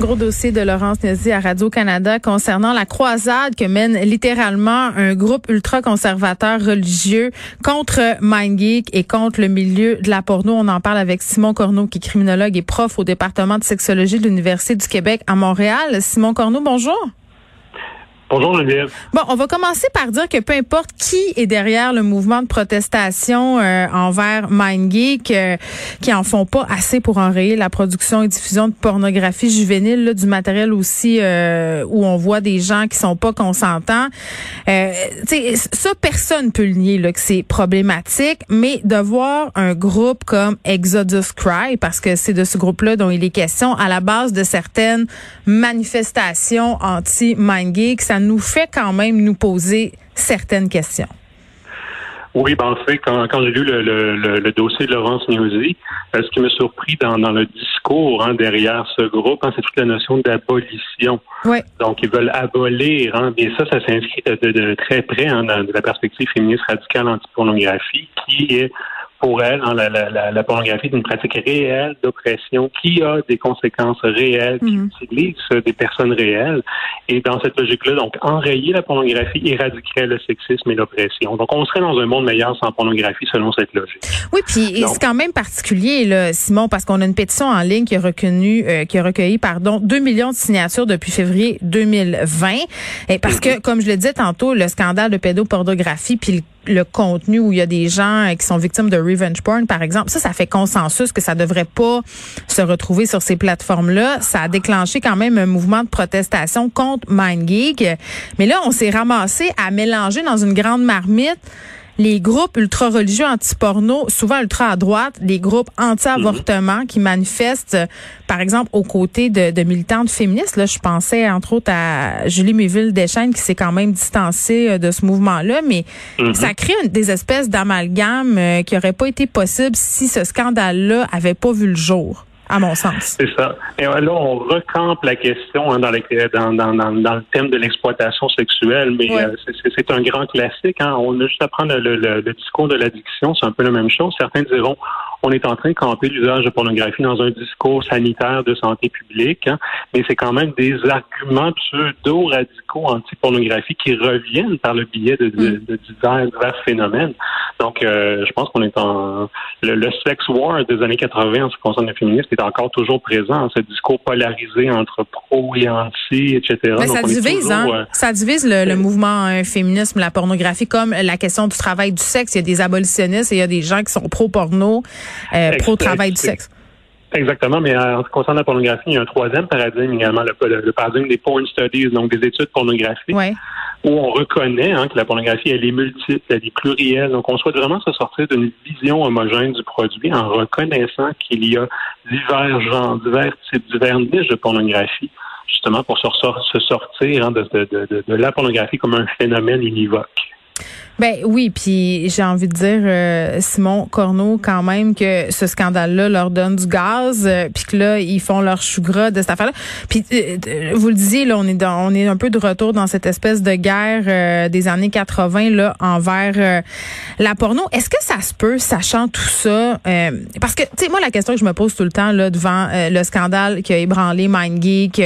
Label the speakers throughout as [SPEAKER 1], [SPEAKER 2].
[SPEAKER 1] Gros dossier de Laurence Nézy à Radio-Canada concernant la croisade que mène littéralement un groupe ultra-conservateur religieux contre MindGeek et contre le milieu de la porno. On en parle avec Simon Corneau, qui est criminologue et prof au département de sexologie de l'Université du Québec à Montréal. Simon Corneau, bonjour.
[SPEAKER 2] Bonjour Geneviève.
[SPEAKER 1] Bon, on va commencer par dire que peu importe qui est derrière le mouvement de protestation euh, envers MindGeek, euh, qui en font pas assez pour enrayer la production et diffusion de pornographie juvénile, là, du matériel aussi euh, où on voit des gens qui sont pas consentants. Euh, ça, personne peut le nier là, que c'est problématique, mais de voir un groupe comme Exodus Cry, parce que c'est de ce groupe-là dont il est question, à la base de certaines manifestations anti-MindGeek, nous fait quand même nous poser certaines questions.
[SPEAKER 2] Oui, ben, en fait, quand, quand j'ai lu le, le, le, dossier de Laurence Newsy, euh, ce qui m'a surpris dans, dans, le discours hein, derrière ce groupe, hein, c'est toute la notion d'abolition.
[SPEAKER 1] Oui.
[SPEAKER 2] Donc, ils veulent abolir. Hein, et ça, ça s'inscrit de, de, très près hein, dans la perspective féministe radicale anti-pornographie, qui est pour elle, hein, la, la, la, pornographie est une pratique réelle d'oppression qui a des conséquences réelles, qui mhm. utilise des personnes réelles. Et dans cette logique-là, donc, enrayer la pornographie éradiquerait le sexisme et l'oppression. Donc, on serait dans un monde meilleur sans pornographie selon cette logique.
[SPEAKER 1] Oui, puis c'est quand même particulier, là, Simon, parce qu'on a une pétition en ligne qui a reconnu, euh, qui a recueilli, pardon, 2 millions de signatures depuis février 2020. Et parce que, comme je le disais tantôt, le scandale de pédopornographie puis le le contenu où il y a des gens euh, qui sont victimes de revenge porn, par exemple, ça, ça fait consensus que ça devrait pas se retrouver sur ces plateformes-là. Ça a déclenché quand même un mouvement de protestation contre MindGeek. Mais là, on s'est ramassé à mélanger dans une grande marmite les groupes ultra-religieux anti-porno, souvent ultra à droite, les groupes anti-avortement qui manifestent, par exemple, aux côtés de, de militantes féministes. Là, je pensais entre autres à Julie Méville-Deschênes qui s'est quand même distancée euh, de ce mouvement-là, mais mhm. ça crée des espèces d'amalgames euh, qui n'auraient pas été possibles si ce scandale-là avait pas vu le jour à mon sens.
[SPEAKER 2] C'est ça. Et là, on recampe la question hein, dans, dans, dans, dans, le thème de l'exploitation sexuelle, mais euh, c'est un grand classique. Hein. On a juste à prendre le, le, le discours de l'addiction, c'est un peu la même chose. Certains diront on est en train de camper l'usage de pornographie dans un discours sanitaire de santé publique, hein, mais c'est quand même des arguments pseudo-radicaux anti-pornographie qui reviennent par le biais de, de, de divers, phénomènes. Donc, euh, je pense qu'on est en... Le, sex war des années 80 en ce qui concerne le féminisme est encore toujours présent, ce discours polarisé entre pro et anti, etc.
[SPEAKER 1] Mais ça divise, hein? Euh, ça divise le, le mouvement euh, féminisme, la pornographie, comme la question du travail du sexe. Il y a des abolitionnistes et il y a des gens qui sont pro-porno. Euh, pro-travail du sexe.
[SPEAKER 2] Exactement, mais en ce qui concerne la pornographie, il y a un troisième paradigme également, le, paradigme des porn studies, donc des études pornographiques, où on reconnaît hein, que la pornographie, elle est multiple, elle est plurielle. Donc, on souhaite vraiment se sortir d'une vision homogène du produit en reconnaissant qu'il y a divers genres, divers types, divers niches de pornographie, justement pour se, sortir hein, de, de la pornographie comme un phénomène univoque.
[SPEAKER 1] Ben oui, puis j'ai envie de dire euh, Simon Corneau quand même que ce scandale-là leur donne du gaz, euh, puis que là ils font leur chou gras de cette affaire-là. Puis euh, vous le disiez là, on est dans, on est un peu de retour dans cette espèce de guerre des années 80 là envers la porno. Est-ce que ça se peut, sachant tout ça, parce que tu sais moi la question que je me pose tout le temps là devant le scandale qui a ébranlé MindGeek,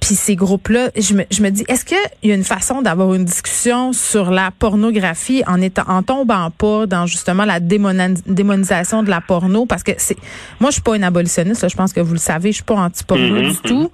[SPEAKER 1] puis ces groupes-là, je me, je me dis est-ce qu'il y a une façon d'avoir une discussion sur la porno pornographie en étant en tombant pas dans justement la démonisation de la porno parce que c'est moi je suis pas une abolitionniste là, je pense que vous le savez je suis pas anti-porno
[SPEAKER 2] Mhm,
[SPEAKER 1] du tout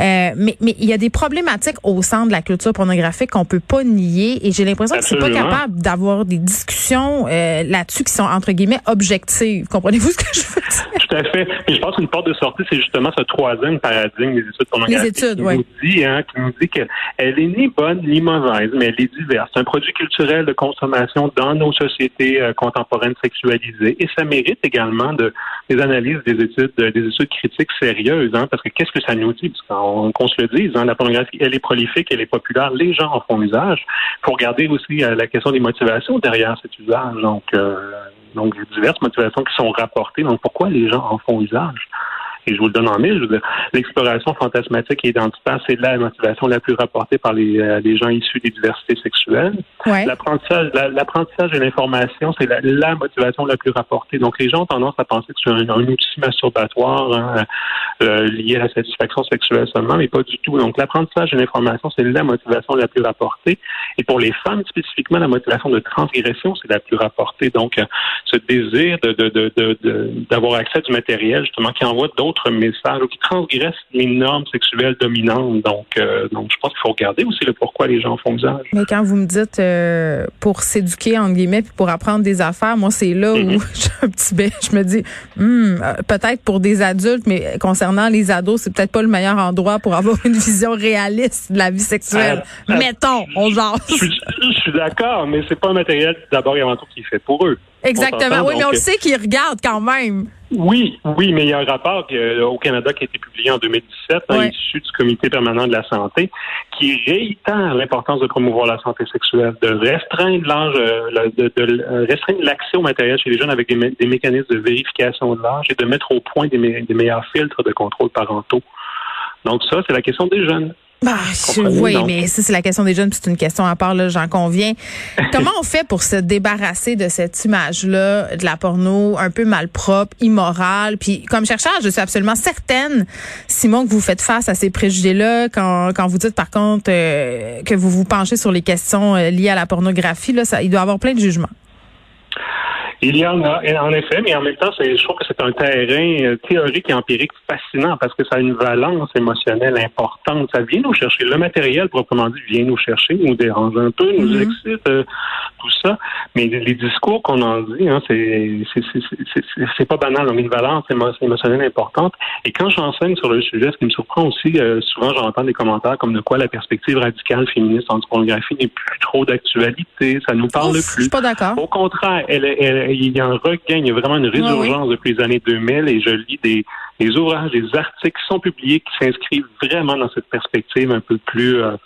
[SPEAKER 1] Euh, mais mais il y a des problématiques au sein de la culture pornographique qu'on peut pas nier et j'ai l'impression que c'est pas capable d'avoir des discussions euh, là-dessus qui sont entre guillemets objectives comprenez-vous ce que je veux dire?
[SPEAKER 2] Tout à fait. Et je pense qu'une porte de sortie, c'est justement ce troisième paradigme des études pornographiques.
[SPEAKER 1] Les études,
[SPEAKER 2] qui nous dit, hein, qui nous dit qu'elle est ni bonne ni mauvaise, mais elle est diverse. C'est un produit culturel de consommation dans nos sociétés euh, contemporaines sexualisées. Et ça mérite également de, des analyses, des études, euh, des études critiques sérieuses, hein, parce que qu'est-ce que ça nous dit? Parce qu'on qu'on se le dise, hein, la pornographie, elle est prolifique, elle est populaire, les gens en font usage. Il faut regarder aussi euh, la question des motivations derrière cet usage. Donc, euh, donc diverses motivations qui sont rapportées. Donc, pourquoi les gens en font usage? Et je vous le donne en mille, l'exploration fantasmatique et identitaire, c'est la motivation la plus rapportée par les, euh, les gens issus des diversités sexuelles.
[SPEAKER 1] ouais
[SPEAKER 2] L'apprentissage, la- l'apprentissage et l'information, c'est la, la motivation la plus rapportée. Donc, les gens ont tendance à penser que c'est un, un outil masturbatoire hein, euh, lié à la satisfaction sexuelle seulement, mais pas du tout. Donc, l'apprentissage et l'information, c'est la motivation la plus rapportée. Et pour les femmes spécifiquement, la motivation de transgression, c'est la plus rapportée. Donc, euh, ce désir de, de, de, de- de- d'avoir accès à du matériel, justement, qui envoie d'autres ou qui transgresse les normes sexuelles dominantes. Donc, euh, donc je pense qu'il faut regarder aussi le pourquoi les gens font usage.
[SPEAKER 1] Mais quand vous me dites euh, pour s'éduquer entre guillemets puis pour apprendre des affaires, moi c'est là où
[SPEAKER 2] Mhm.
[SPEAKER 1] j'ai un petit bé, je me dis hmm, euh, peut-être pour des adultes, mais concernant les ados, c'est peut-être pas le meilleur endroit pour avoir une vision réaliste de la vie sexuelle.
[SPEAKER 2] Euh, euh,
[SPEAKER 1] Mettons, on
[SPEAKER 2] Je suis, je suis d'accord, mais c'est pas un matériel d'abord et avant tout qui est fait pour eux.
[SPEAKER 1] Exactement. Oui, mais on le sait qu'ils regardent quand même.
[SPEAKER 2] Oui, oui, mais il y a un rapport euh, au Canada qui a été publié en 2017, hein,
[SPEAKER 1] Ouais.
[SPEAKER 2] issu du Comité permanent de la santé, qui réitère l'importance de promouvoir la santé sexuelle, de restreindre l'âge, euh, de, de, euh, restreindre l'accès au matériel chez les jeunes avec des, mé- des mécanismes de vérification de l'âge et de mettre au point des, mé- des meilleurs filtres de contrôle parentaux. Donc ça, c'est la question des jeunes.
[SPEAKER 1] Bah, je- oui,
[SPEAKER 2] donc.
[SPEAKER 1] mais ça, c'est la question des jeunes, puis c'est une question à part, là, j'en conviens. Comment on fait pour se débarrasser de cette image-là, de la porno un peu malpropre, immorale? Puis, comme chercheur, je suis absolument certaine, Simon, que vous faites face à ces préjugés-là quand, quand vous dites, par contre, euh, que vous vous penchez sur les questions euh, liées à la pornographie. Là, ça, il doit y avoir plein de jugements.
[SPEAKER 2] Il y en a, en effet, mais en même temps, je trouve que c'est un terrain euh, théorique et empirique fascinant parce que ça a une valence émotionnelle importante. Ça vient nous chercher. Le matériel, proprement dit, vient nous chercher, nous dérange un peu, nous
[SPEAKER 1] Mhm.
[SPEAKER 2] excite, euh, tout ça. Mais les discours qu'on en dit, hein, c'est, pas banal. On a une valence émo- émotionnelle importante. Et quand j'enseigne sur le sujet, ce qui me surprend aussi, euh, souvent j'entends des commentaires comme de quoi la perspective radicale féministe en pornographie n'est plus trop d'actualité. Ça nous parle
[SPEAKER 1] Ouf, je
[SPEAKER 2] plus.
[SPEAKER 1] suis pas d'accord.
[SPEAKER 2] Au contraire, elle, elle- il y a un regain, il y a vraiment une résurgence depuis les années 2000 et je lis des, des ouvrages, des articles qui sont publiés qui s'inscrivent vraiment dans cette perspective un peu plus euh,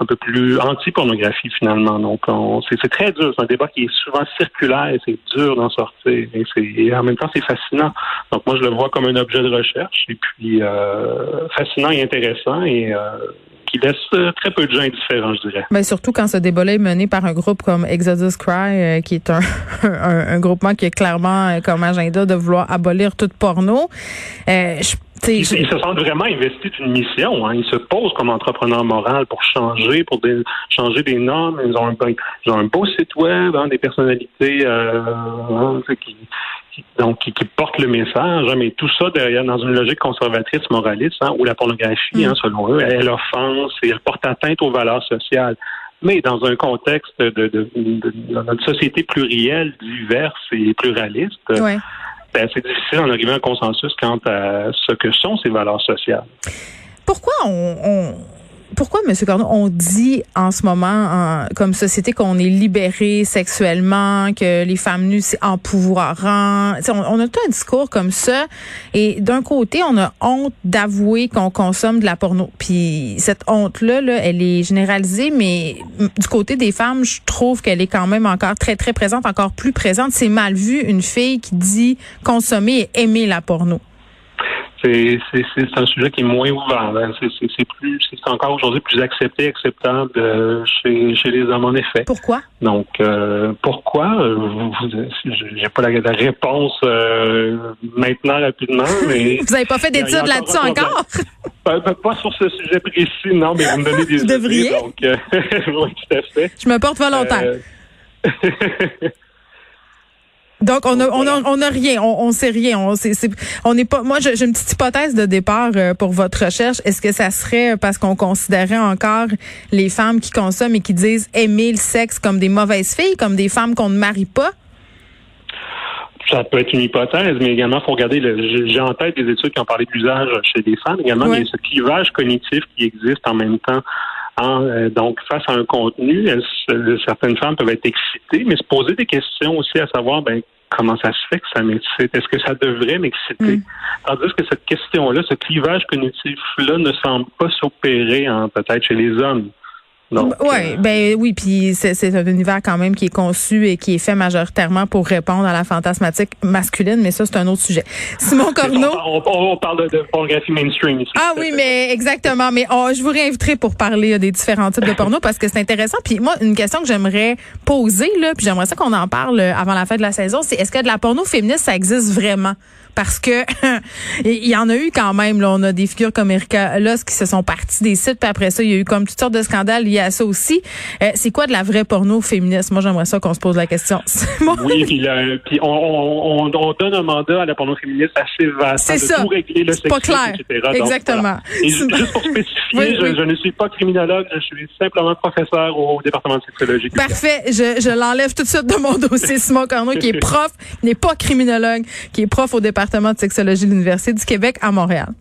[SPEAKER 2] un peu plus anti-pornographie finalement. Donc on- c'est c'est très dur, c'est un débat qui est souvent circulaire et c'est dur d'en sortir et, et en même temps c'est fascinant. Donc moi je le vois comme un objet de recherche et puis euh, fascinant et intéressant et euh, qui laisse euh, très peu de gens indifférents, je dirais.
[SPEAKER 1] Mais surtout quand ce débat-là est mené par un groupe comme Exodus Cry, euh, qui est un, un, un groupement qui a clairement euh, comme agenda de vouloir abolir toute porno. Euh, je,
[SPEAKER 2] Ils, se sentent vraiment investis d'une mission. Hein. Ils se posent comme entrepreneurs moraux pour changer, pour des- changer des normes. Ils ont un, ben, ils ont un beau site web, hein, des personnalités euh, hein, qui- donc, qui, qui portent le message. hein, mais tout ça derrière dans une logique conservatrice, moraliste, hein, où la pornographie, hein, selon eux, elle offense et elle porte atteinte aux valeurs sociales. Mais dans un contexte de, de, de- de- dans notre société plurielle, diverse et pluraliste,
[SPEAKER 1] ouais.
[SPEAKER 2] ben, c'est difficile d'en arriver à un consensus quant à ce que sont ces valeurs sociales.
[SPEAKER 1] Pourquoi on, on pourquoi, M. Corneau, on dit en ce moment, en- comme société, qu'on est libéré sexuellement, que les femmes nues, c'est empouvoirant? On, on a tout un discours comme ça. Et d'un côté, on a honte d'avouer qu'on consomme de la porno. Puis cette honte-là, là, elle est généralisée, mais du côté des femmes, je trouve qu'elle est quand même encore très, très présente, encore plus présente. C'est mal vu, une fille qui dit consommer et aimer la porno.
[SPEAKER 2] C'est un sujet qui est moins ouvert. hein. C'est plus encore aujourd'hui plus accepté, acceptable euh, chez, chez les hommes en effet.
[SPEAKER 1] Pourquoi?
[SPEAKER 2] Donc euh, pourquoi euh, J'ai pas la, la réponse euh, maintenant rapidement, mais
[SPEAKER 1] Vous n'avez pas fait d'études là-dessus encore?
[SPEAKER 2] pas, sur ce sujet précis, non, mais vous me donnez des
[SPEAKER 1] Vous devriez.
[SPEAKER 2] idées, donc oui, tout à fait.
[SPEAKER 1] Je me porte volontaire. Donc on a on a, on a rien, on, on sait rien, on c'est on n'est pas. Moi j'ai une petite hypothèse de départ euh, pour votre recherche. Est-ce que ça serait parce qu'on considérait encore les femmes qui consomment et qui disent aimer le sexe comme des mauvaises filles, comme des femmes qu'on ne marie pas?
[SPEAKER 2] Ça peut être une hypothèse, mais également, il faut regarder, j'ai en tête des études qui ont parlé d'usage chez les femmes. Également, il y a ce clivage cognitif qui existe en même temps. Euh, donc, face à un contenu, certaines femmes peuvent être excitées, mais se poser des questions aussi à savoir, ben, comment ça se fait que ça m'excite? Est-ce que ça devrait m'exciter? Mm. Tandis que cette question-là, ce clivage cognitif-là ne semble pas s'opérer peut-être chez les hommes.
[SPEAKER 1] Donc, ouais, euh, ben oui, puis c'est un univers quand même qui est conçu et qui est fait majoritairement pour répondre à la fantasmatique masculine, mais ça c'est un autre sujet. Simon Corneau?
[SPEAKER 2] On, parle de, pornographie mainstream ici.
[SPEAKER 1] Ah oui, mais exactement. Mais oh, je vous réinviterai pour parler des différents types de porno parce que c'est intéressant. Puis moi, une question que j'aimerais poser là, puis j'aimerais ça qu'on en parle avant la fin de la saison, c'est est-ce que de la porno féministe ça existe vraiment? Parce que il y en a eu quand même. Là, on a des figures comme Erika Loss qui se sont partis des sites, puis après ça, il y a eu comme toutes sortes de scandales liés à ça aussi. Euh, c'est quoi de la vraie porno féministe? Moi, j'aimerais ça qu'on se pose la question.
[SPEAKER 2] oui, puis, on, donne un mandat à la porno féministe assez vaste
[SPEAKER 1] c'est ça. tout régler le C'est pas clair. Exactement.
[SPEAKER 2] juste pour spécifier, je, ne suis pas criminologue, je suis simplement professeur au département de sexologie.
[SPEAKER 1] Parfait. Je, je l'enlève tout de suite de mon dossier. Simon Corneau, qui est prof, n'est pas criminologue, qui est prof au département de sexologie de l'Université du Québec à Montréal.